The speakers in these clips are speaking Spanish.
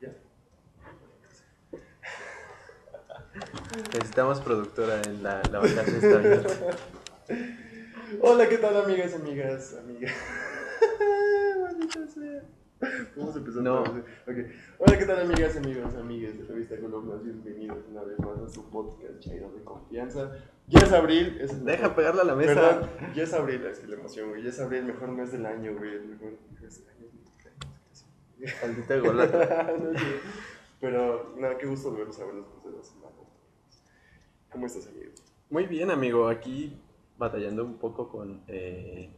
Ya. Necesitamos productora en la, la vacante está abierta. Hola, ¿qué tal, amigas, amigas, amigas? Vamos a empezar No. otra vez. Ok. Hola, ¿qué tal, amigas, amigos, amigas de Revista Columnas? Bienvenidos una vez más a su podcast Chairo de Confianza. Ya es abril, es Deja pegarla a la mesa. Perdón, ya es abril, es que la emoción, güey. Ya es abril, el mejor mes del año, güey. El mejor mes del año. Maldita golata. No sé. Pero, nada, qué gusto volverlos a ver después de dos semanas. ¿Cómo estás, amigo? Muy bien, amigo. Aquí batallando un poco con, eh,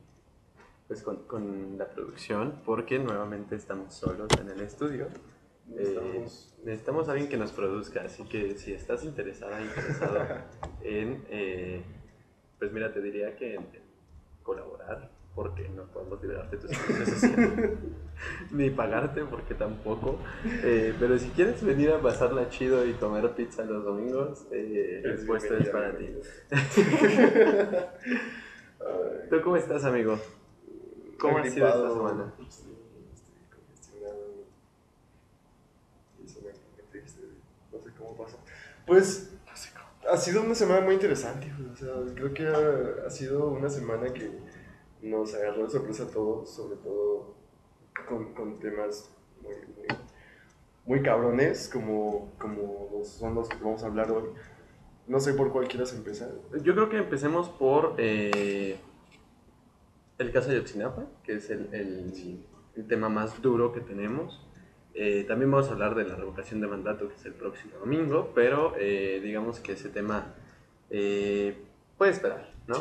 pues con, con la producción porque nuevamente estamos solos en el estudio. Eh, Necesitamos- necesitamos a alguien que nos produzca, así que si estás interesada, interesado en, eh, pues mira, te diría que colaborar, porque no podemos liberarte tus ni pagarte, porque tampoco, Eh, pero si quieres venir a pasarla chido y comer pizza los domingos, eh, el puesto es para ti. ¿Tú cómo estás, amigo? ¿Cómo ha sido esta semana? No sé cómo. Pues ha sido una semana muy interesante. O sea, creo que ha, ha sido una semana que nos agarró de sorpresa a todos, sobre todo con, con temas muy, muy, muy cabrones, como, como son los que vamos a hablar hoy. No sé por cuál quieras empezar. Yo creo que empecemos por eh, el caso de Otsinapa, que es el, el- el tema más duro que tenemos. Eh, también vamos a hablar de la revocación de mandato, que es el próximo domingo, pero eh, digamos que ese tema puede esperar, ¿no?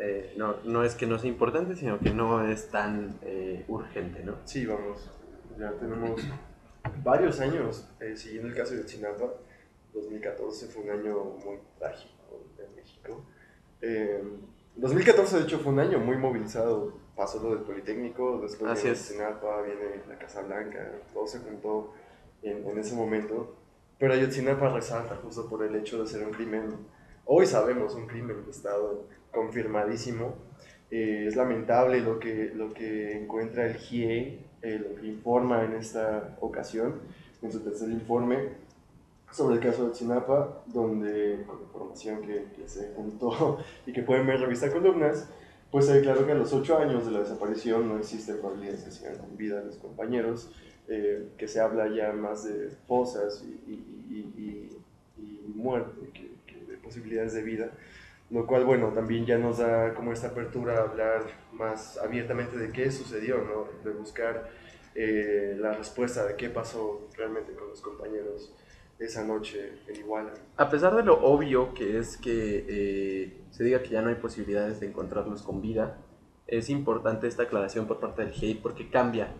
Eh, ¿no? No es que no sea importante, sino que no es tan eh, urgente, ¿no? Sí, vamos. Ya tenemos varios años eh, siguiendo el caso de Otsinapa. 2014 fue un año muy trágico en México. Eh, 2014, de hecho, fue un año muy movilizado. Pasó lo del Politécnico, después Así. Otsinapa, viene la Casa Blanca, todo se juntó en, en ese momento. Pero Ayotzinapa resalta justo por el hecho de ser un crimen, hoy sabemos, un crimen de Estado confirmadísimo. Eh, es lamentable lo que, lo que encuentra el GIE, eh, lo que informa en esta ocasión, en su tercer informe sobre el caso de Chinapa, donde con información que, se juntó y que pueden ver en revista Columnas, pues se declaró que a los ocho años de la desaparición no existe probabilidades que sigan con vida los compañeros, eh, que se habla ya más de fosas y, y- posibilidades de vida lo cual, bueno, también ya nos da como esta apertura a hablar más abiertamente de qué sucedió, ¿no? De buscar eh, la respuesta de qué pasó realmente con los compañeros esa noche en Iguala. A pesar de lo obvio que es que eh, se diga que ya no hay posibilidades de encontrarlos con vida, es importante esta aclaración por parte del GEI porque cambia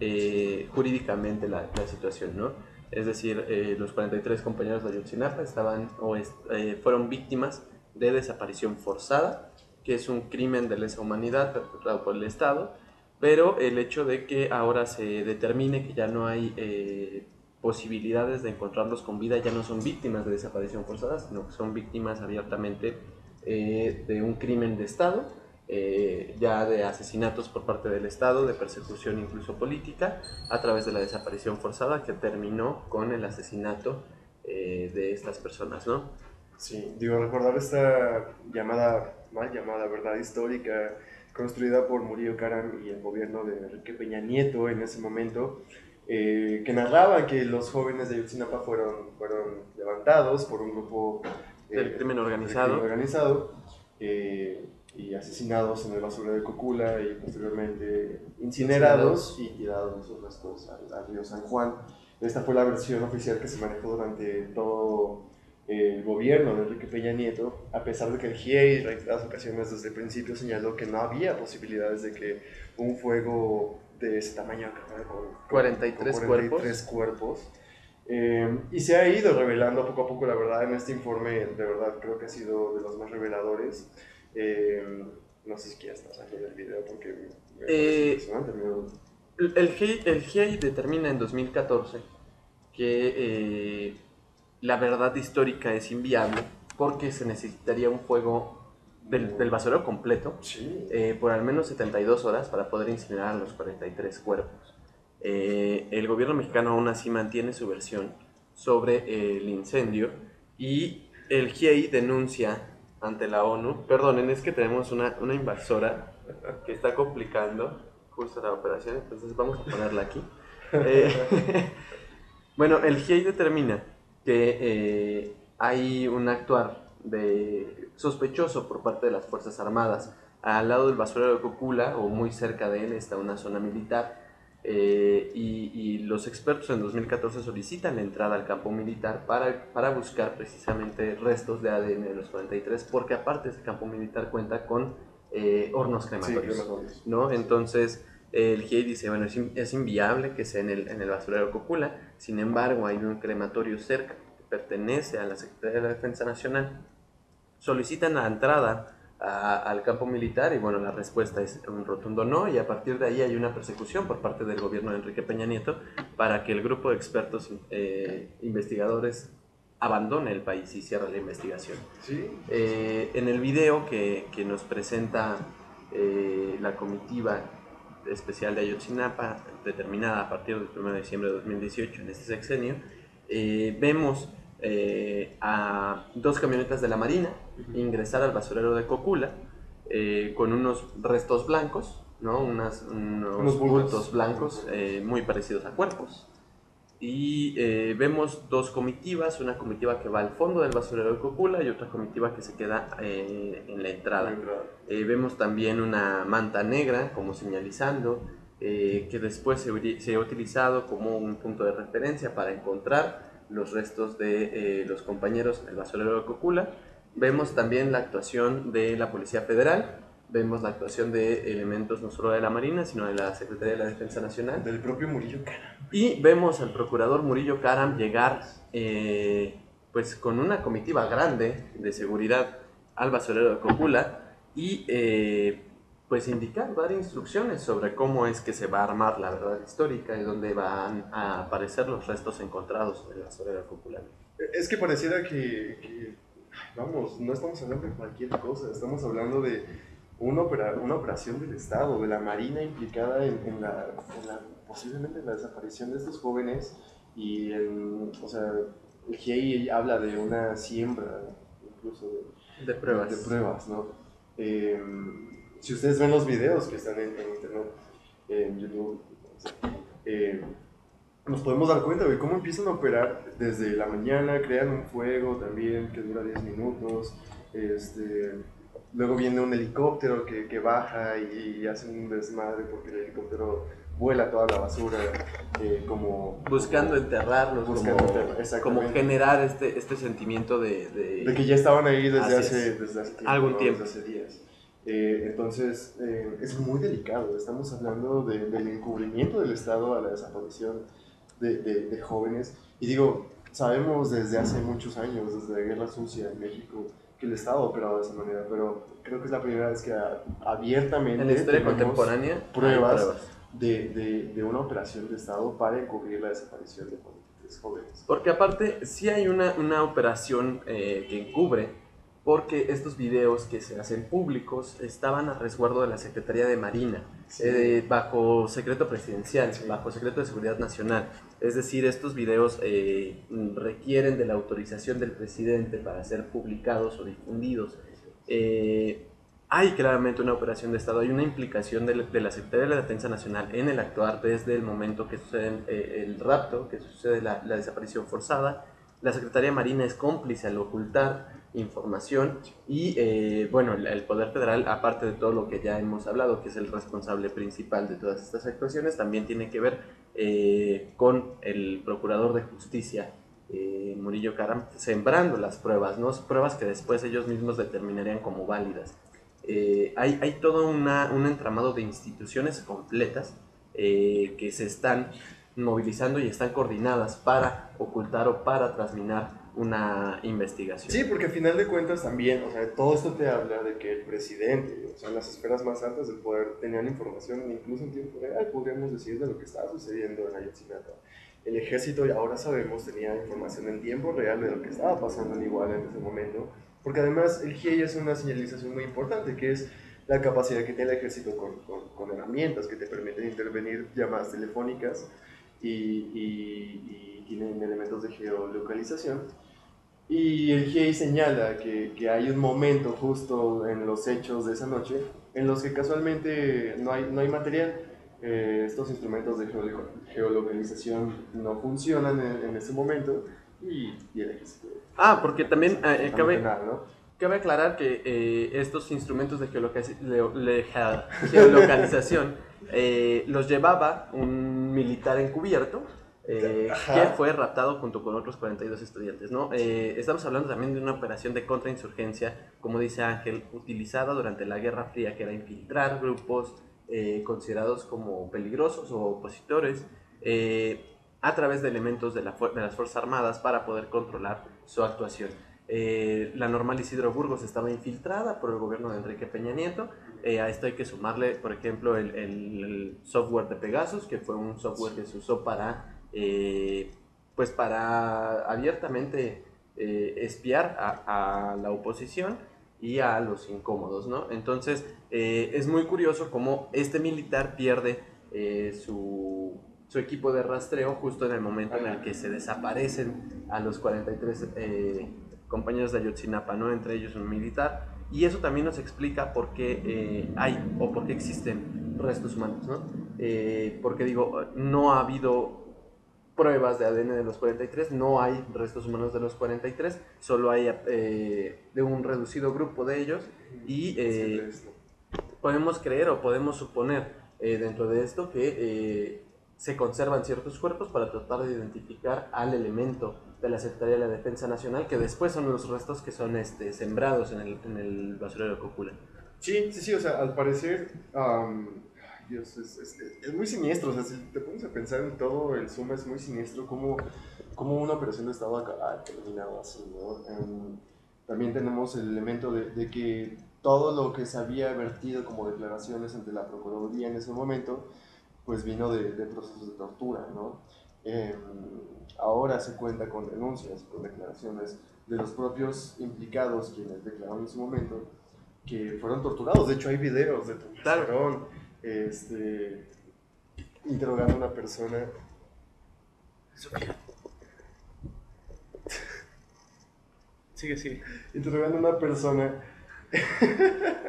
eh, jurídicamente la, la situación, ¿no? Es decir, eh, los 43 compañeros de Ayotzinapa estaban o eh, fueron víctimas de desaparición forzada, que es un crimen de lesa humanidad perpetrado por el Estado, pero el hecho de que ahora se determine que ya no hay eh, posibilidades de encontrarlos con vida, ya no son víctimas de desaparición forzada, sino que son víctimas abiertamente eh, de un crimen de Estado, eh, ya de asesinatos por parte del Estado, de persecución incluso política, a través de la desaparición forzada que terminó con el asesinato eh, de estas personas, ¿no? Sí, digo, recordar esta llamada, mal llamada verdad histórica, construida por Murillo Karam y el gobierno de Enrique Peña Nieto en ese momento, eh, que narraba que los jóvenes de Ayotzinapa fueron, fueron levantados por un grupo eh, Del crimen del organizado. crimen organizado eh, y asesinados en el basurero de Cocula y posteriormente incinerados y tirados sus restos al, al río San Juan. Esta fue la versión oficial que se manejó durante todo el gobierno de Enrique Peña Nieto, a pesar de que el GIEI en reiteradas ocasiones desde el principio señaló que no había posibilidades de que un fuego de ese tamaño, con, con 43 43 cuerpos, eh, y se ha ido revelando poco a poco la verdad en este informe, de verdad creo que ha sido de los más reveladores. Eh, no sé si quieres pasar del video porque me parece Eh, impresionante. El, el GIEI, el GIEI determina en 2014 que eh, la verdad histórica es inviable porque se necesitaría un fuego del, del basurero completo Sí. eh, por al menos 72 horas para poder incinerar a los 43 cuerpos. eh, el gobierno mexicano aún así mantiene su versión sobre el incendio y el GIEI denuncia ante la ONU, perdonen, es que tenemos una, una invasora que está complicando justo la operación, entonces vamos a ponerla aquí. Eh, bueno, el GIEI determina que eh, hay un actuar de sospechoso por parte de las Fuerzas Armadas. Al lado del basurero de Cocula, o muy cerca de él, está una zona militar. Eh, y, los expertos en 2014 solicitan la entrada al campo militar para, para buscar precisamente restos de ADN de los 43, porque aparte ese campo militar cuenta con hornos crematorios. ¿no? Entonces, el GIEI dice, bueno, es, inviable que sea en el, en el basurero Cocula, sin embargo hay un crematorio cerca que pertenece a la Secretaría de la Defensa Nacional. Solicitan la entrada al campo militar y bueno, la respuesta es un rotundo no y a partir de ahí hay una persecución por parte del gobierno de Enrique Peña Nieto para que el grupo de expertos eh, investigadores abandone el país y cierre la investigación. ¿Sí? Eh, en el video que, que nos presenta eh, la comitiva especial de Ayotzinapa, determinada a partir del 1 de diciembre de 2018 en este sexenio, eh, vemos eh, a dos camionetas de la Marina ingresar al basurero de Cocula eh, con unos restos blancos, ¿no? unos, bultos blancos muy parecidos a cuerpos y eh, vemos dos comitivas, una comitiva que va al fondo del basurero de Cocula y otra comitiva que se queda eh, en la entrada. Eh, vemos también una manta negra como señalizando que después se, se, ha utilizado como un punto de referencia para encontrar los restos de los compañeros en el basurero de Cocula. Vemos también la actuación de la Policía Federal vemos la actuación de elementos no solo de la Marina, sino de la Secretaría de la Defensa Nacional. Del propio Murillo Caram. Y vemos al procurador Murillo Caram llegar eh, pues con una comitiva grande de seguridad al basurero de Cocula y eh, pues indicar, dar instrucciones sobre cómo es que se va a armar la verdad histórica y dónde van a aparecer los restos encontrados en basurero de Cocula. Es que pareciera que, que, vamos, no estamos hablando de cualquier cosa, estamos hablando de una, una operación del Estado, de la Marina implicada en, la, posiblemente en la desaparición de estos jóvenes y, o sea, el GIEI habla de una siembra incluso de, pruebas. De, pruebas, ¿no? Em, si ustedes ven los videos que están en, internet, en YouTube, eh, nos podemos dar cuenta de cómo empiezan a operar desde la mañana, crean un fuego también que dura 10 minutos, este Luego viene un helicóptero que, que baja y, hace un desmadre porque el helicóptero vuela toda la basura eh, como... Buscando enterrarlos, buscando como, como generar este, este sentimiento de, de, que ya estaban ahí desde, hace, desde hace tiempo, algún tiempo. Desde hace días. Eh, entonces, eh, es muy delicado. Estamos hablando del encubrimiento del Estado a la desaparición de, de, jóvenes. Y digo, sabemos desde hace muchos años, desde la Guerra Sucia en México, que el Estado operado de esa manera, pero creo que es la primera vez que abiertamente en la historia contemporánea pruebas, De, de, de, una operación de Estado para encubrir la desaparición de jóvenes. Porque aparte, sí hay una, una operación eh, que encubre porque estos videos que se hacen públicos estaban a resguardo de la Secretaría de Marina, eh, bajo secreto presidencial, bajo secreto de seguridad nacional. Es decir, estos videos eh, requieren de la autorización del presidente para ser publicados o difundidos. Eh, hay claramente una operación de Estado, hay una implicación de, la Secretaría de la Defensa Nacional en el actuar desde el momento que sucede el rapto, que sucede la, la desaparición forzada. La Secretaría Marina es cómplice al ocultar información y eh, bueno, el, Poder Federal, aparte de todo lo que ya hemos hablado, que es el responsable principal de todas estas actuaciones, también tiene que ver eh, con el Procurador de Justicia, eh, Murillo Caram, sembrando las pruebas, ¿no? pruebas que después ellos mismos determinarían como válidas. hay, hay todo una, un entramado de instituciones completas que se están movilizando y están coordinadas para ocultar o para trasminar una investigación. Sí, porque al final de cuentas también, o sea, todo esto te habla de que el presidente, o sea, las esferas más altas del poder tenían información incluso en tiempo real, podríamos decir, de lo que estaba sucediendo en Ayotzinapa. El ejército, ahora sabemos, tenía información en tiempo real de lo que estaba pasando en Iguala en ese momento, porque además el GIEI es una señalización muy importante, que es la capacidad que tiene el ejército con, con, con herramientas que te permiten intervenir llamadas telefónicas y, y, y tienen elementos de geolocalización. Y el GIEI señala que, que, hay un momento justo en los hechos de esa noche en los que casualmente no hay, no hay material. Eh, estos instrumentos de geolocalización no funcionan en, en ese momento y, y, el ejército. Ah, porque también eh, cabe, ¿no? cabe, aclarar que eh, estos instrumentos de geolocalización eh, los llevaba un militar encubierto eh, que fue raptado junto con otros 42 estudiantes. ¿no? Eh, estamos hablando también de una operación de contrainsurgencia, como dice Ángel, utilizada durante la Guerra Fría, que era infiltrar grupos eh, considerados como peligrosos o opositores a través de elementos de, la de, las Fuerzas Armadas para poder controlar su actuación. la normal Isidro Burgos estaba infiltrada por el gobierno de Enrique Peña Nieto. a esto hay que sumarle, por ejemplo, el, el software de Pegasus, que fue un software que se usó para eh, pues para abiertamente eh, espiar a, la oposición y a los incómodos, ¿no? Entonces, eh, es muy curioso cómo este militar pierde su, su, equipo de rastreo justo en el momento en el que se desaparecen a los 43 compañeros de Ayotzinapa, ¿no? Entre ellos un militar. Y eso también nos explica por qué hay o por qué existen restos humanos, ¿no? porque digo, no ha habido pruebas de ADN de los 43, no hay restos humanos de los 43, solo hay eh, de un reducido grupo de ellos y eh, podemos creer o podemos suponer eh, dentro de esto que se conservan ciertos cuerpos para tratar de identificar al elemento de la Secretaría de la Defensa Nacional, que después son los restos que son este, sembrados en el, en el basurero de Cocula. Sí, sí, sí, o sea, al parecer Dios, es, es, es, muy siniestro. O sea, si te pones a pensar en todo, el Zoom es muy siniestro. Como, como una operación de Estado ha terminado así, ¿no? Um, también tenemos el elemento de, de, que todo lo que se había vertido como declaraciones ante la Procuraduría en ese momento, pues vino de, de procesos de tortura, ¿no? Eh, ahora se cuenta con denuncias, con declaraciones de los propios implicados quienes declararon en su momento que fueron torturados. De hecho, hay videos de tortura. Este, interrogando a una persona. Sigue, sigue. Interrogando a una persona.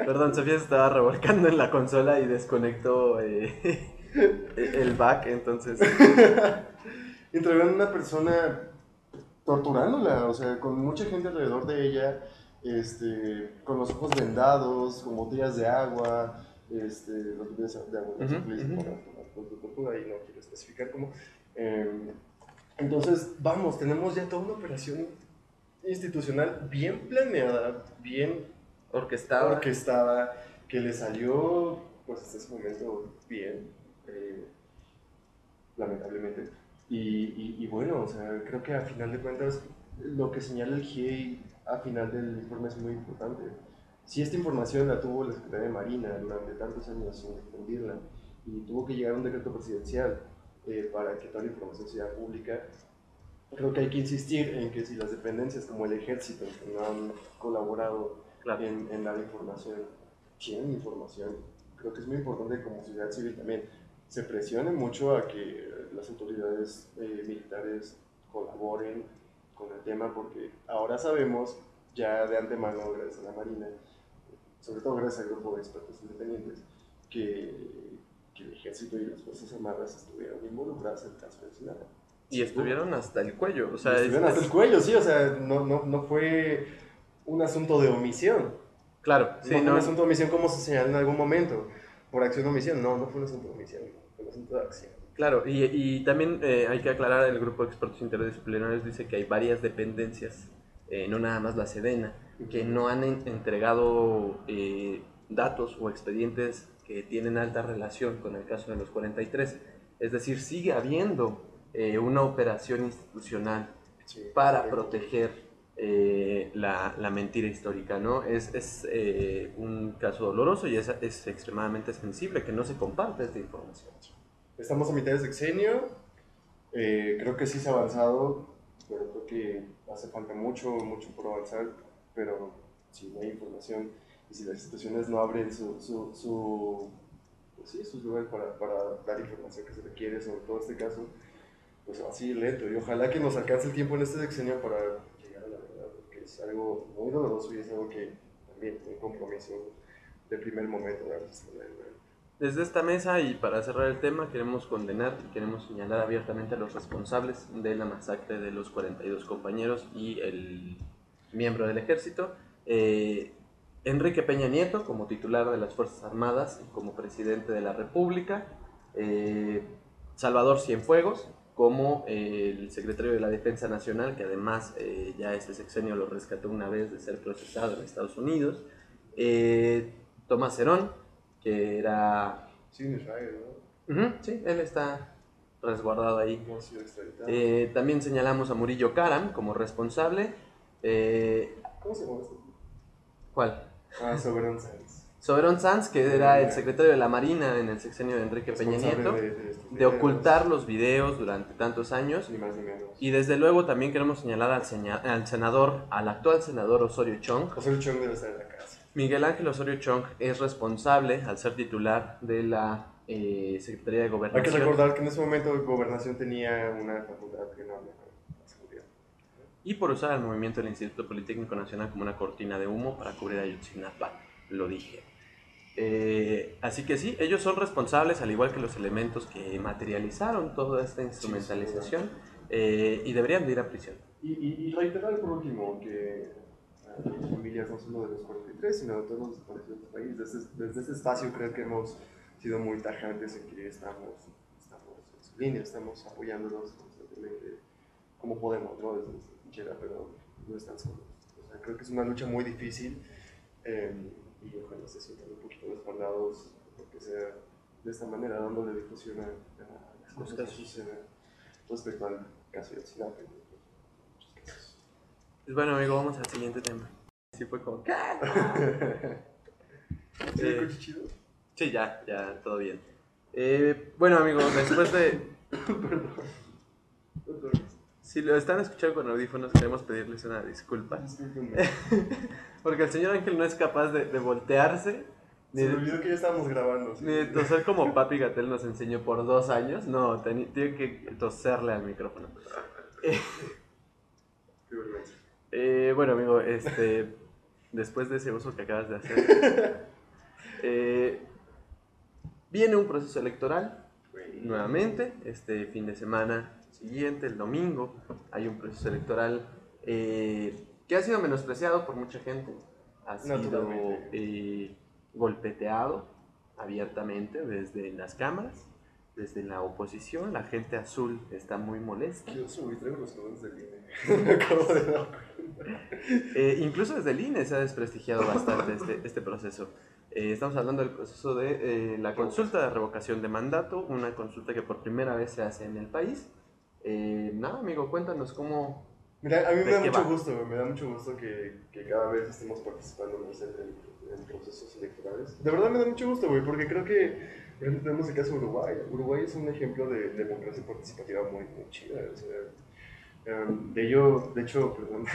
Perdón, Sofía se estaba revolcando en la consola y desconectó eh, el back, entonces. interrogando a una persona torturándola, o sea, con mucha gente alrededor de ella, este, con los ojos vendados, con botellas de agua, este, los videos de agua uh -huh, para y no quiero especificar cómo. Eh, entonces, vamos, tenemos ya toda una operación institucional bien planeada, bien orquestada, orquestada que le salió, pues hasta ese momento, bien, eh, lamentablemente. Y, y, y, bueno, o sea, creo que a final de cuentas, lo que señala el GIEI a final del informe es muy importante si esta información la tuvo la Secretaría de Marina durante tantos años sin difundirla y tuvo que llegar un decreto presidencial eh, para que toda la información sea pública, creo que hay que insistir en que si las dependencias como el ejército no han colaborado en, en, dar información, tienen información, creo que es muy importante como sociedad civil también se presione mucho a que las autoridades eh, militares colaboren con el tema porque ahora sabemos ya de antemano gracias a la Marina sobre todo gracias al grupo de expertos independientes, que, que el ejército y las Fuerzas Armadas estuvieron involucradas en el caso de Sinaloa. Y estuvieron hasta el cuello, o sea... Estuvieron hasta el cuello, sí, o sea, no, no, no fue un asunto de omisión. Claro, sí, no, fue un asunto de omisión como se señaló en algún momento, por acción o omisión, no, no fue un asunto de omisión, fue un asunto de acción. Claro, y, y también eh, hay que aclarar, el grupo de expertos interdisciplinarios dice que hay varias dependencias, eh, no nada más la Sedena, que no han entregado eh, datos o expedientes que tienen alta relación con el caso de los 43. Es decir, sigue habiendo eh, una operación institucional para proteger eh, la, la, mentira histórica, ¿no? Es, es un caso doloroso y es, es, extremadamente sensible que no se comparte esta información. Estamos a mitad de sexenio, creo que sí se ha avanzado, pero creo que hace falta mucho, mucho por avanzar pero si no hay información y si las instituciones no abren su, su, su pues sí, sus lugares para, para dar información que se requiere sobre todo este caso, pues así lento. Y ojalá que nos alcance el tiempo en este sexenio para llegar a la verdad, porque es algo muy doloroso y es algo que también un compromiso de primer momento de desde esta mesa y para cerrar el tema queremos condenar y queremos señalar abiertamente a los responsables de la masacre de los 42 compañeros y el miembro del ejército. Eh, Enrique Peña Nieto como titular de las Fuerzas Armadas y como presidente de la República. Eh, Salvador Cienfuegos como eh, el secretario de la Defensa Nacional, que además ya este sexenio lo rescató una vez de ser procesado en Estados Unidos. Tomás Herón que era... Sí, en Israel, ¿no? sí, él está resguardado ahí. Eh, también señalamos a Murillo Karam como responsable. Eh, ¿Cómo se llama esto? ¿Cuál? Ah, Soberón Sanz. Soberón Sanz, que era el secretario de la Marina en el sexenio de Enrique Peña Nieto, de, ocultar los videos durante tantos años. Ni más ni menos. Y desde luego también queremos señalar al, al senador, al actual senador Osorio Chong. Osorio Chong debe estar en la casa. Miguel Ángel Osorio Chong es responsable, al ser titular de la eh, Secretaría de Gobernación. Hay que recordar que en ese momento Gobernación tenía una facultad que no había. Y por usar el movimiento del Instituto Politécnico Nacional como una cortina de humo para cubrir a Yotzinapa, lo dije. Eh, así que sí, ellos son responsables, al igual que los elementos que materializaron toda esta instrumentalización, eh, y deberían de ir a prisión. Y, y reiterar por último que familias, no solo de los 43, sino de todos los desaparecidos del país. Desde, desde, este espacio creo que hemos sido muy tajantes en que estamos, estamos en su línea, estamos apoyándolos constantemente como podemos, ¿no? Desde trinchera, pero no están solos. O sea, creo que es una lucha muy difícil eh, y ojalá se sientan un poquito respaldados porque sea de esta manera, dándole difusión a, las cosas que suceden respecto al caso de Ayotzinapa. Pues bueno, amigo, vamos al siguiente tema. Sí, fue como. ¿Qué? ¿Sí, eh, chido? Sí, ya, ya, todo bien. Eh, bueno, amigo, después de. Si lo están escuchando con audífonos, queremos pedirles una disculpa. Porque el señor Ángel no es capaz de, de voltearse. Ni Se me olvidó que ya estábamos grabando. Ni de toser como Papi Gatel nos enseñó por dos años. No, tiene que toserle al micrófono. Qué vergüenza. Eh, bueno, amigo, este, después de ese uso que acabas de hacer, eh, viene un proceso electoral nuevamente. Este fin de semana siguiente, el domingo, hay un proceso electoral eh, que ha sido menospreciado por mucha gente, ha sido golpeteado abiertamente desde las cámaras desde la oposición, la gente azul está muy molesta. Yo subí, los del INE. eh, incluso desde el INE se ha desprestigiado bastante este, este proceso. Eh, estamos hablando del proceso de eh, la consulta de revocación de mandato, una consulta que por primera vez se hace en el país. Nada, amigo, cuéntanos cómo... Mira, a mí me da mucho gusto, me da mucho gusto que, que cada vez estemos participando más en, en, procesos electorales. De verdad me da mucho gusto, güey, porque creo que por ejemplo, tenemos el caso de Uruguay. Uruguay es un ejemplo de democracia participativa muy, muy chida. Em, de ello, de hecho, perdón,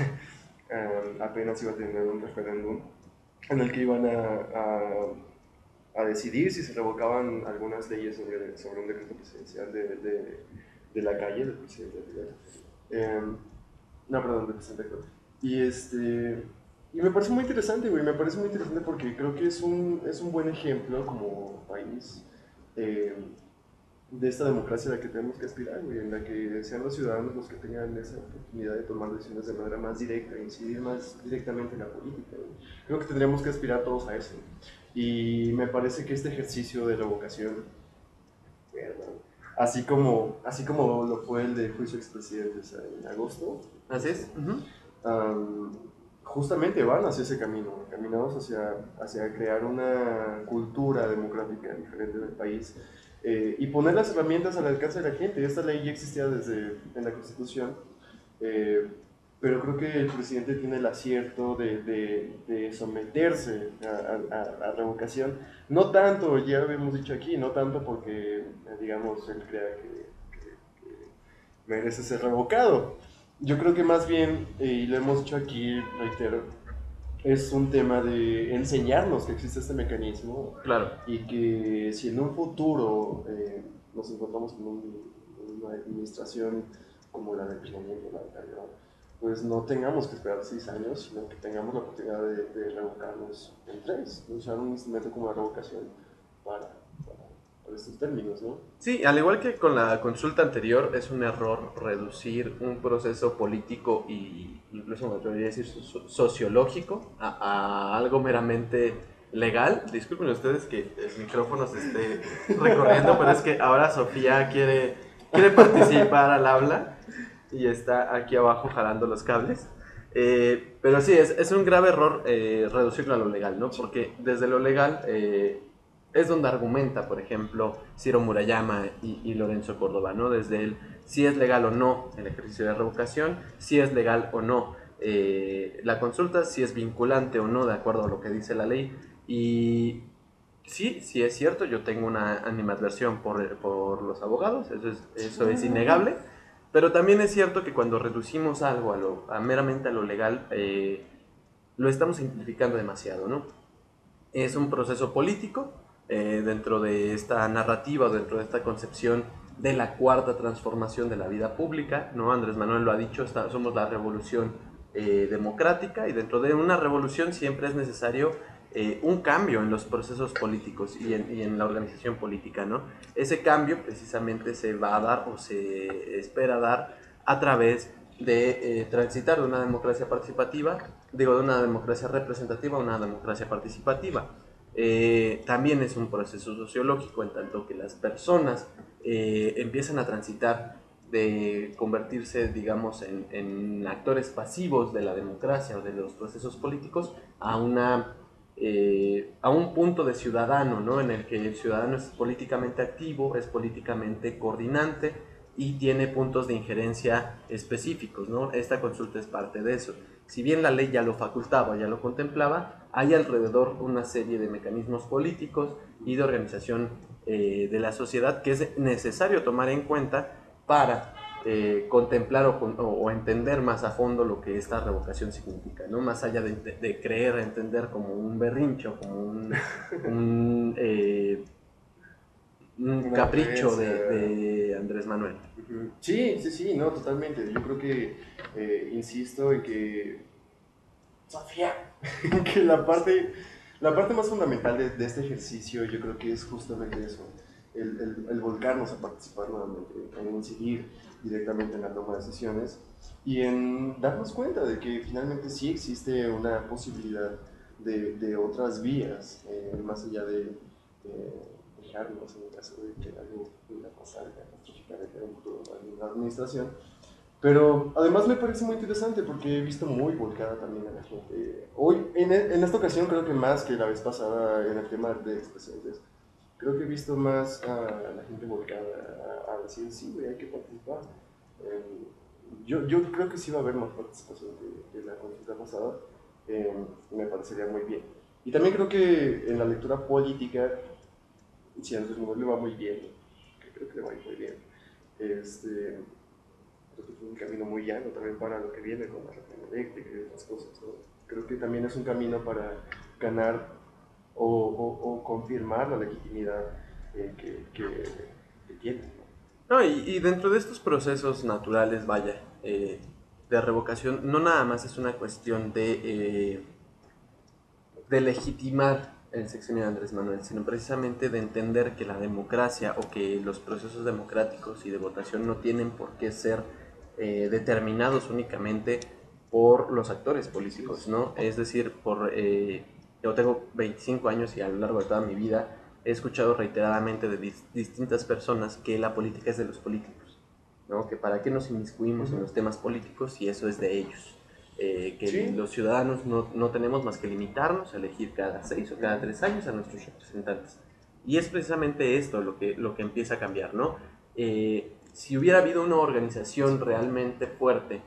em, apenas iba a tener un referéndum en el que iban a, a, decidir si se revocaban algunas leyes sobre, sobre un decreto presidencial de, de, de la calle, del presidente. Em, no, perdón, del presidente. Y este y me parece muy interesante, güey, me parece muy interesante porque creo que es un, es un buen ejemplo como país eh, de esta democracia a la que tenemos que aspirar, en la que sean los ciudadanos los que tengan esa oportunidad de tomar decisiones de manera más directa, incidir más directamente en la política. Creo que tendríamos que aspirar todos a eso. Y me parece que este ejercicio de revocación, así como, así como lo fue el de juicio expresidentes en agosto, así es, justamente van hacia ese camino, caminados hacia, hacia crear una cultura democrática diferente del país eh, y poner las herramientas al alcance de la gente. Esta ley ya existía desde en la Constitución, eh, pero creo que el presidente tiene el acierto de, de, someterse a, a, revocación, no tanto, ya lo hemos dicho aquí, no tanto porque, eh, digamos, él crea que, que merece ser revocado, yo creo que más bien, y lo hemos dicho aquí, reitero, es un tema de enseñarnos que existe este mecanismo. Claro. Y que si en un futuro eh, nos encontramos con una administración como la de Peña la de Calderón, pues no tengamos que esperar seis años, sino que tengamos la oportunidad de, revocarnos en tres, usar un instrumento como la revocación para por estos términos, ¿no? Sí, al igual que con la consulta anterior, es un error reducir un proceso político y incluso me atrevería a decir sociológico a, algo meramente legal. Disculpen ustedes que el micrófono se esté recorriendo, pero es que ahora Sofía quiere, quiere participar al habla y está aquí abajo jalando los cables. Eh, pero sí, es, es, un grave error eh, reducirlo a lo legal, ¿no? Porque desde lo legal eh, es donde argumenta, por ejemplo, Ciro Murayama y, Lorenzo Córdoba, ¿no? Desde el si es legal o no el ejercicio de revocación, si es legal o no la consulta, si es vinculante o no de acuerdo a lo que dice la ley. Y sí, sí es cierto, yo tengo una animadversión por, por los abogados, eso es, eso es innegable, pero también es cierto que cuando reducimos algo a, lo, a meramente a lo legal, eh, lo estamos simplificando demasiado, ¿no? Es un proceso político, eh, dentro de esta narrativa, dentro de esta concepción de la cuarta transformación de la vida pública, ¿no? Andrés Manuel lo ha dicho, somos la revolución eh, democrática y dentro de una revolución siempre es necesario eh, un cambio en los procesos políticos y en, la organización política, ¿no? Ese cambio precisamente se va a dar o se espera dar a través de transitar de una democracia participativa, digo, de una democracia representativa a una democracia participativa. Eh, también es un proceso sociológico en tanto que las personas eh, empiezan a transitar de convertirse, digamos, en, actores pasivos de la democracia o de los procesos políticos a, una, eh, a un punto de ciudadano, ¿no? En el que el ciudadano es políticamente activo, es políticamente coordinante y tiene puntos de injerencia específicos, ¿no? Esta consulta es parte de eso. Si bien la ley ya lo facultaba, ya lo contemplaba, hay alrededor una serie de mecanismos políticos y de organización eh, de la sociedad que es necesario tomar en cuenta para eh, contemplar o, entender más a fondo lo que esta revocación significa, ¿no? Más allá de, creer, entender como un berrincho, como un, eh, capricho de, Andrés Manuel. Sí, sí, sí, no, totalmente. Yo creo que, insisto en que Sofía, que la parte, la parte más fundamental de, este ejercicio yo creo que es justamente eso, el, el, volcarnos a participar nuevamente, en incidir directamente en la toma de decisiones y en darnos cuenta de que finalmente sí existe una posibilidad de, de otras vías, eh, más allá de, dejarnos en el caso de que algo pueda pasar en la administración, pero además me parece muy interesante porque he visto muy volcada también a la gente. Hoy, en, en esta ocasión, creo que más que la vez pasada en el tema de expresidentes, creo que he visto más a la gente volcada a, decir, sí, güey, hay que participar. Em, yo, yo creo que sí va a haber más participación que, la consulta pasada. Em, me parecería muy bien. Y también creo que en la lectura política, si a Andrés le va muy bien, creo que le va a ir muy bien, este, creo que fue un camino muy llano también para lo que viene con la reforma eléctrica y otras cosas. Creo que también es un camino para ganar o, confirmar la legitimidad eh, que, que, tiene. No, y, dentro de estos procesos naturales, vaya, eh, de revocación, no nada más es una cuestión de, eh, de legitimar el sexenio de Andrés Manuel, sino precisamente de entender que la democracia o que los procesos democráticos y de votación no tienen por qué ser determinados únicamente por los actores políticos, ¿no? Es decir, por, yo tengo 25 años y a lo largo de toda mi vida he escuchado reiteradamente de distintas personas que la política es de los políticos, ¿no? Que para qué nos inmiscuimos en los temas políticos si eso es de ellos. Eh, que los ciudadanos no, no, tenemos más que limitarnos a elegir cada seis o cada tres años a nuestros representantes. Y es precisamente esto lo que, lo que empieza a cambiar, ¿no? si hubiera habido una organización realmente fuerte,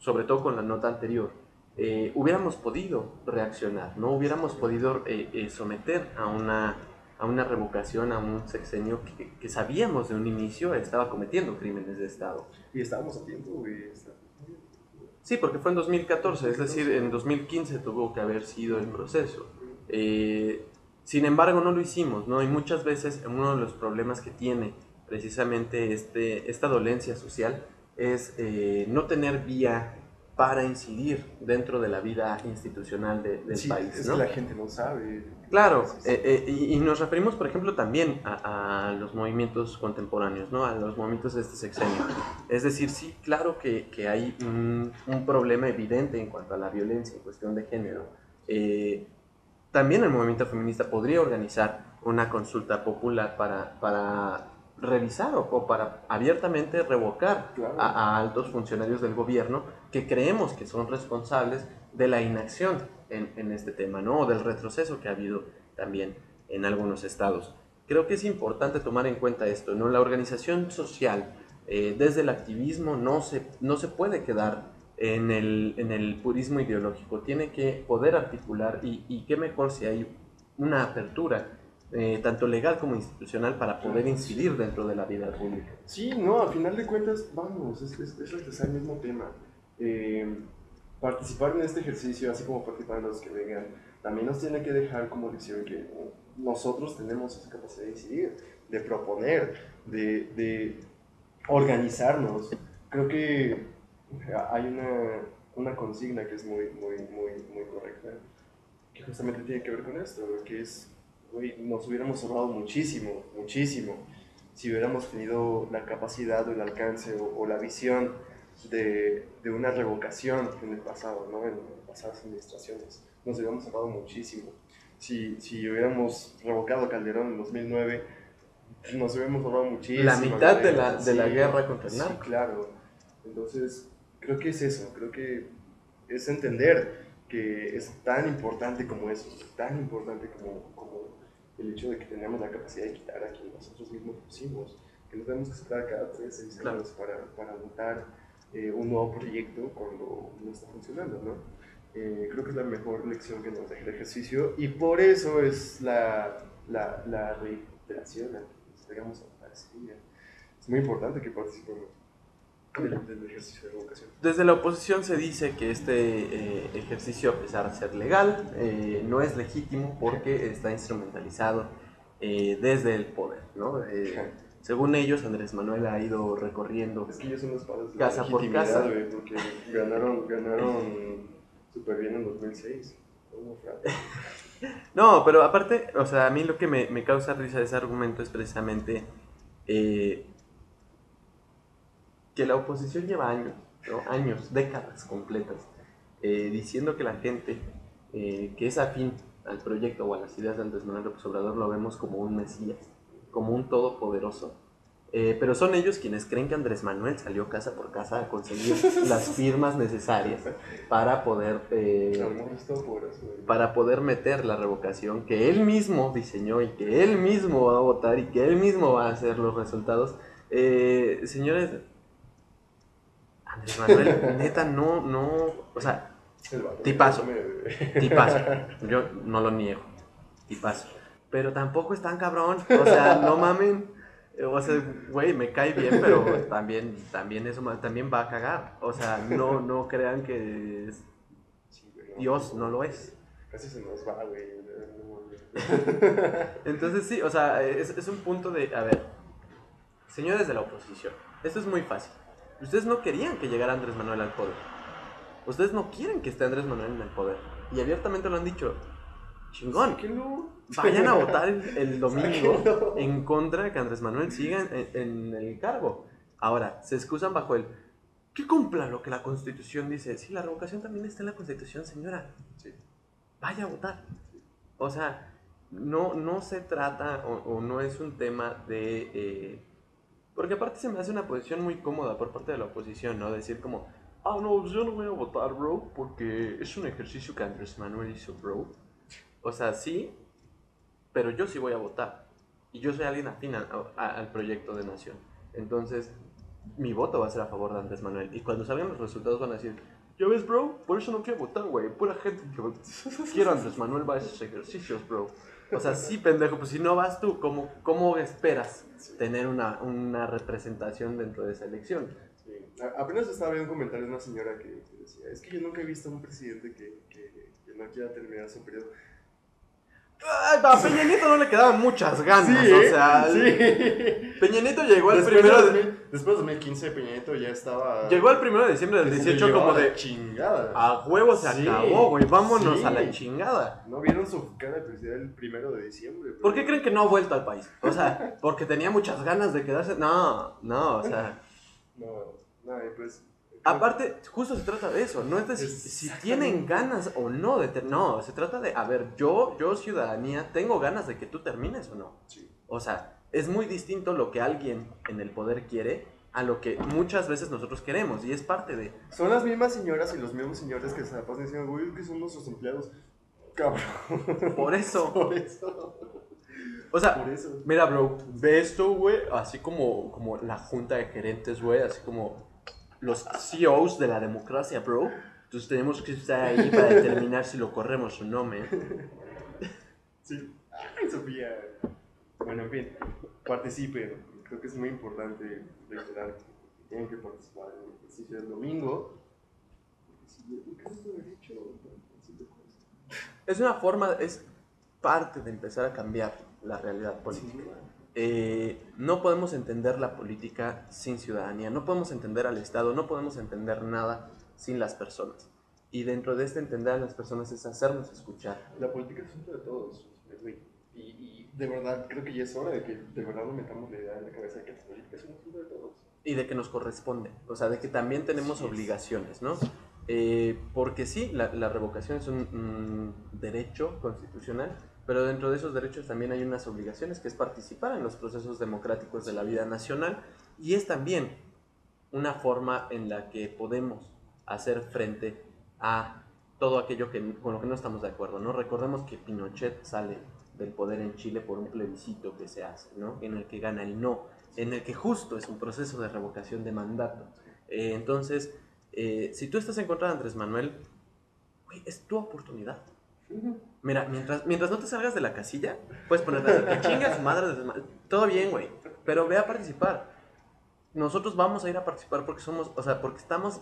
sobre todo con la nota anterior, eh, hubiéramos podido reaccionar, no hubiéramos podido eh, eh, someter a una, a una revocación, a un sexenio que, sabíamos de un inicio estaba cometiendo crímenes de Estado. Y estábamos a tiempo, Sí, porque fue en 2014, es decir, en 2015 tuvo que haber sido el proceso. Eh, sin embargo, no lo hicimos, ¿no? Y muchas veces uno de los problemas que tiene precisamente este, esta dolencia social es eh, no tener vía para incidir dentro de la vida institucional del país. Es que la gente no sabe. Claro, eh, eh, y, nos referimos, por ejemplo, también a, los movimientos contemporáneos, ¿no? a los movimientos de este sexenio. Es decir, sí, claro que, que hay un, un, problema evidente en cuanto a la violencia en cuestión de género. Eh, también el movimiento feminista podría organizar una consulta popular para, para revisar o, para abiertamente revocar a, altos funcionarios del gobierno que creemos que son responsables de la inacción en, este tema, ¿no? O del retroceso que ha habido también en algunos estados. Creo que es importante tomar en cuenta esto, ¿no? La organización social, eh, desde el activismo, no se, no se puede quedar en el, en el purismo ideológico, tiene que poder articular y, y qué mejor si hay una apertura eh, tanto legal como institucional, para poder incidir dentro de la vida pública. Sí, no, a final de cuentas, vamos, es, es, es el mismo tema. Eh, participar en este ejercicio, así como participar en los que vengan, también nos tiene que dejar como lección que nosotros tenemos esa capacidad de decidir, de proponer, de, de organizarnos. Creo que hay una, una consigna que es muy, muy, muy, muy correcta, que justamente tiene que ver con esto, que es nos hubiéramos ahorrado muchísimo, muchísimo, si hubiéramos tenido la capacidad o el alcance o, la visión de, de, una revocación en el pasado, ¿no? en pasadas administraciones. Nos hubiéramos ahorrado muchísimo. Si, si hubiéramos revocado Calderón en 2009, nos hubiéramos ahorrado muchísimo. La mitad de la, de la guerra contra el narco. Sí, claro. Entonces, creo que es eso, creo que es entender que es tan importante como eso, tan importante como, como el hecho de que tenemos la capacidad de quitar a quien nosotros mismos pusimos, que no tenemos que esperar cada tres, seis años para, para votar eh, un nuevo proyecto cuando no está funcionando, ¿no? Eh, creo que es la mejor lección que nos deja el ejercicio y por eso es la, la, la reiteración, digamos, es muy importante que participemos desde la oposición se dice que este eh, ejercicio, a pesar de ser legal, eh, no es legítimo porque está instrumentalizado eh, desde el poder. ¿no? Según ellos, Andrés Manuel ha ido recorriendo es que ellos son los padres de casa por casa. porque ganaron, ganaron súper bien en 2006. no, pero aparte, o sea, a mí lo que me, me causa risa de ese argumento es precisamente que la oposición lleva años, años, décadas completas, eh, diciendo que la gente eh, que es afín al proyecto o a las ideas de Andrés Manuel López Obrador lo vemos como un mesías, como un todopoderoso. Eh, pero son ellos quienes creen que Andrés Manuel salió casa por casa a conseguir las firmas necesarias para poder para poder meter la revocación que él mismo diseñó y que él mismo va a votar y que él mismo va a hacer los resultados. señores, Andrés Manuel, neta, no, no, o sea, tipazo, tipazo, yo no lo niego, tipazo, pero tampoco es tan cabrón, o sea, no mamen, o sea, güey, me cae bien, pero también, también eso también va a cagar, o sea, no, no crean que Dios no lo es. Casi se nos va, güey. Entonces sí, o sea, es, es un punto de, a ver, señores de la oposición, esto es muy fácil. Ustedes no querían que llegara Andrés Manuel al poder. Ustedes no quieren que esté Andrés Manuel en el poder. Y abiertamente lo han dicho. Chingón. Vayan a votar el, domingo en contra de que Andrés Manuel siga en, el cargo. Ahora, se excusan bajo el que cumpla lo que la Constitución dice. Sí, la revocación también está en la Constitución, señora. Vaya a votar. O sea, no, no se trata o, no es un tema de eh, porque aparte se me hace una posición muy cómoda por parte de la oposición, ¿no? Decir como, ah, no, pues yo no voy a votar, bro, porque es un ejercicio que Andrés Manuel hizo, bro. O sea, sí, pero yo sí voy a votar. Y yo soy alguien afín al proyecto de nación. Entonces, mi voto va a ser a favor de Andrés Manuel. Y cuando salgan los resultados van a decir, ¿ya ves, bro? Por eso no quiero votar, güey. Pura gente que quiero Andrés Manuel va a esos ejercicios, bro. O sea, sí, pendejo, pues si no vas tú, ¿cómo, cómo esperas tener una, una representación dentro de esa elección? A- Apenas estaba viendo un comentario de una señora que, que decía, es que yo nunca he visto a un presidente que, que, que no quiera terminar su periodo. A Peña Nieto no le quedaban muchas ganas, Sí, o sea, sí. Peña Nieto llegó al Después, primero de de, 2000 después de 2015, Peña Nieto ya estaba... llegó al primero de diciembre del que se 18 llevaba como de chingada. a huevo se Sí, acabó, güey, vámonos a la chingada. ¿No vieron su cara de felicidad el primero de diciembre? ¿Por qué creen que no ha vuelto al país? O sea, porque tenía muchas ganas de quedarse. No, no, o sea, No, no, pues... aparte, justo se trata de eso, no es de si, si tienen ganas o no de ter- no, se trata de, a ver, yo, yo ciudadanía, tengo ganas de que tú termines o no. Sí. O sea, es muy distinto lo que alguien en el poder quiere a lo que muchas veces nosotros queremos y es parte de... Son las mismas señoras y los mismos señores que se la pasan diciendo, güey, que son nuestros empleados. Cabrón. Por eso, Por eso. o sea, Por eso. Mira, bro, ve esto, güey, así como, como la junta de gerentes, güey, así como los CEOs de la democracia, bro. Entonces tenemos que estar ahí para determinar si lo corremos o no, man. Sí. Ay, Sofía. Bueno, en fin, participen. Creo que es muy importante reiterar que tienen que participar en el ejercicio del domingo. Es una forma, es parte de empezar a cambiar la realidad política. Sí, Eh, no podemos entender la política sin ciudadanía, no podemos entender al Estado, no podemos entender nada sin las personas. Y dentro de este entender a las personas es hacernos escuchar. La política es asunto de todos. Y, y de verdad, creo que ya es hora de que de verdad nos metamos la idea en la cabeza de que la política es un asunto de todos. y de que nos corresponde, o sea, de que también tenemos es. obligaciones, ¿no? Eh, porque sí, la, la revocación es un, un derecho constitucional, pero dentro de esos derechos también hay unas obligaciones, que es participar en los procesos democráticos de la vida nacional, y es también una forma en la que podemos hacer frente a todo aquello que, con lo que no estamos de acuerdo, ¿no? Recordemos que Pinochet sale del poder en Chile por un plebiscito que se hace, ¿no? En el que gana el no, en el que justo es un proceso de revocación de mandato. Eh, entonces, eh, si tú estás en contra de Andrés Manuel, es tu oportunidad. Mira, mientras, mientras no te salgas de la casilla, puedes ponerte así, que chinga su madre. Todo bien, güey, pero ve a participar. Nosotros vamos a ir a participar porque somos, o sea, porque estamos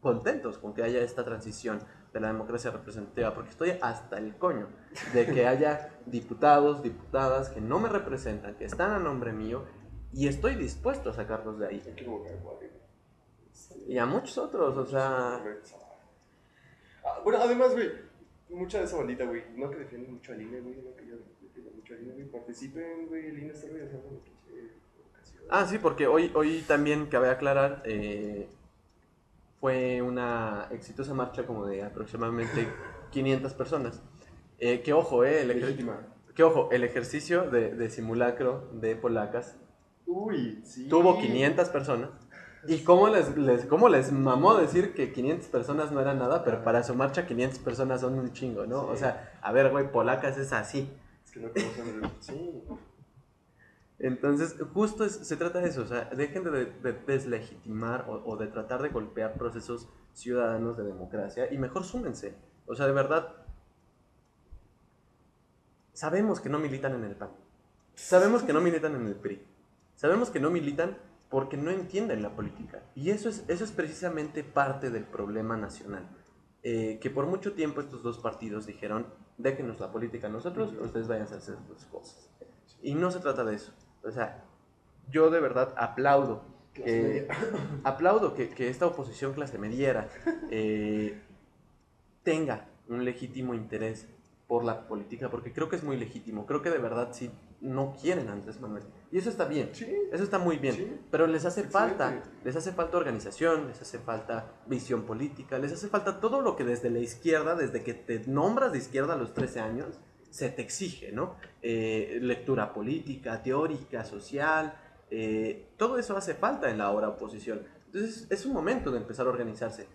contentos con que haya esta transición de la democracia representativa, porque estoy hasta el coño de que haya diputados, diputadas que no me representan, que están a nombre mío, y estoy dispuesto a sacarlos de ahí. Igual, Y a muchos otros, o sea, Ah, bueno, además, güey, mucha de esa bandita, güey, no que defienden mucho al INE, güey, no que yo defienda mucho al INE, güey, participen, güey, el INE está organizando una pinche vocación. Ah, sí, porque hoy, hoy también cabe aclarar, eh, fue una exitosa marcha como de aproximadamente 500 personas. Eh, que ojo, eh, el Legítima. que ojo, el ejercicio de, de simulacro de polacas Uy, sí. tuvo 500 personas. ¿Y cómo les, les, cómo les mamó decir que 500 personas no eran nada? Pero para su marcha 500 personas son un chingo, ¿no? O sea, a ver, güey, polacas es así. Es que no conocen el... Sí. Entonces, justo es- se trata de eso, o sea, dejen de, de deslegitimar o, o de tratar de golpear procesos ciudadanos de democracia y mejor súmense. O sea, de verdad, sabemos que no militan en el PAN, sabemos que no militan en el PRI, sabemos que no militan porque no entienden la política. Y eso es, eso es precisamente parte del problema nacional. Eh, que por mucho tiempo estos dos partidos dijeron, déjenos la política a nosotros, ustedes vayan a hacer sus cosas. Y no se trata de eso. O sea, yo de verdad aplaudo, que, aplaudo que, que esta oposición clase mediera eh, tenga un legítimo interés por la política, porque creo que es muy legítimo. Creo que de verdad sí no quieren a Andrés Manuel. Y eso está bien. Sí. Eso está muy bien, Sí. pero les hace Excelente. falta, les hace falta organización, les hace falta visión política, les hace falta todo lo que desde la izquierda, desde que te nombras de izquierda a los 13 años, se te exige, ¿no? Eh, lectura política, teórica, social, eh, todo eso hace falta en la hora oposición. Entonces es un momento de empezar a organizarse.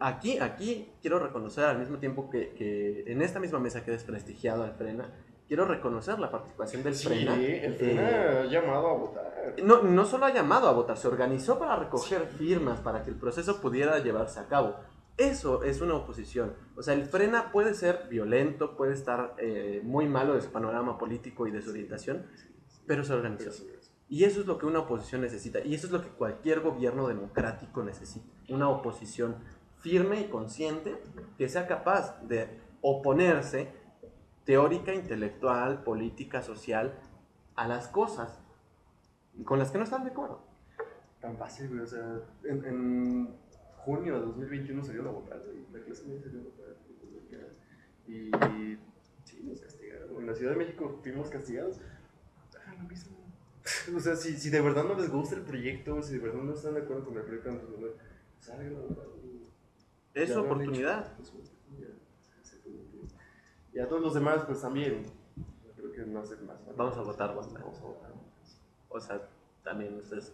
Aquí, aquí quiero reconocer al mismo tiempo que, que en esta misma mesa que he desprestigiado al Frena, quiero reconocer la participación del Sí, Frena. el eh, Frena ha llamado a votar. no, no solo ha llamado a votar, se organizó para recoger firmas para que el proceso pudiera llevarse a cabo. Eso es una oposición. O sea, el frena puede ser violento, puede estar eh, muy malo de su panorama político y de su orientación, pero se organizó. Y eso es lo que una oposición necesita. Y eso es lo que cualquier gobierno democrático necesita. Una oposición firme y consciente que sea capaz de oponerse teórica, intelectual, política, social a las cosas con las que no están de acuerdo. Tan fácil, güey. O sea, en, en junio de 2021 salió la votar, güey. La clase media salió a votar. Y sí, nos castigaron. En la Ciudad de México fuimos castigados. Ah, lo mismo. O sea, si, si de verdad no les gusta el proyecto, si de verdad no están de acuerdo con el proyecto, entonces, salgan a votar. Es su oportunidad. es su oportunidad. Y a todos los demás, pues también. Creo que no hace más. Vamos a votar. Vamos a votar. O sea, también ustedes.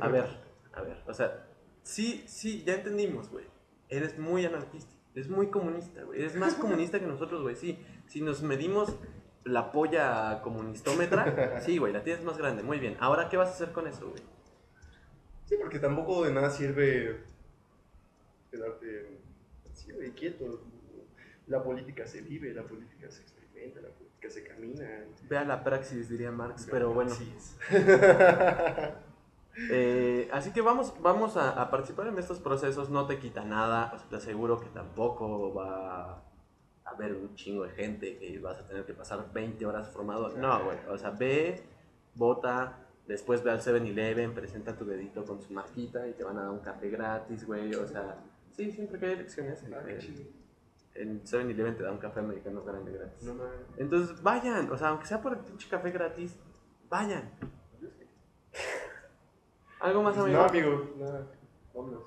A ver, a ver. O sea, sí, sí, ya entendimos, güey. Eres muy anarquista. Eres muy comunista, güey. Eres más comunista que nosotros, güey. Sí, si nos medimos la polla comunistómetra, sí, güey, la tienes más grande. Muy bien. Ahora, ¿qué vas a hacer con eso, güey? Sí, porque tampoco de nada sirve quedarte así, güey, quieto. La política se vive, la política se experimenta, la política se camina. Vea la praxis, diría Marx. Pero bueno. Eh, así que vamos, vamos a, a participar en estos procesos, no te quita nada, sea, te aseguro que tampoco va a haber un chingo de gente que vas a tener que pasar 20 horas formado. No, güey, o sea, ve, vota, después ve al 7-Eleven, presenta tu dedito con su marquita y te van a dar un café gratis, güey, o sea, sí, siempre que hay elecciones, Ah, en 7-Eleven te da un café americano grande gratis. No. Entonces, vayan, o sea, aunque sea por el pinche café gratis, vayan. ¿Algo más, amigo? No, amigo, nada. Vámonos.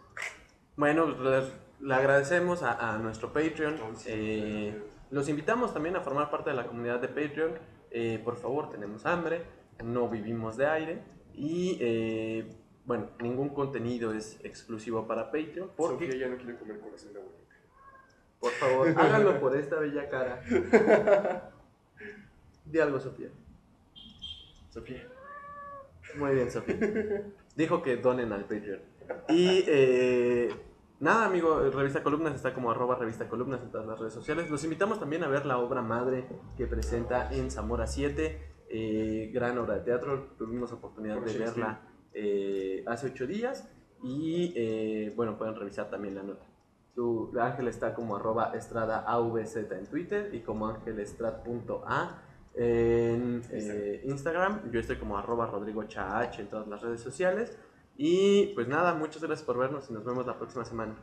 Bueno, pues, les- le agradecemos a, a nuestro Patreon. Sí, Eh, los invitamos también a formar parte de la comunidad de Patreon. Eh, por favor, tenemos hambre, no vivimos de aire y, eh, bueno, ningún contenido es exclusivo para Patreon. Porque, Sofía ya no quiere comer corazón de abuelita. Por favor, háganlo por esta bella cara. Di algo, Sofía. Sofía. Muy bien, Sofía. Dijo que donen al Patreon. Y eh, nada, amigo, Revista Columnas está como arroba Revista Columnas en todas las redes sociales. Los invitamos también a ver la obra madre que presenta en Zamora 7. eh, gran obra de teatro. Tuvimos oportunidad Por de verla eh, hace ocho días. Y bueno, pueden revisar también la nota. Su, Ángel está como arroba estrada AVZ en Twitter y como ángelestrat.a en eh, Instagram. Yo estoy como arroba Rodrigo Chaach en todas las redes sociales. Y pues nada, muchas gracias por vernos y nos vemos la próxima semana.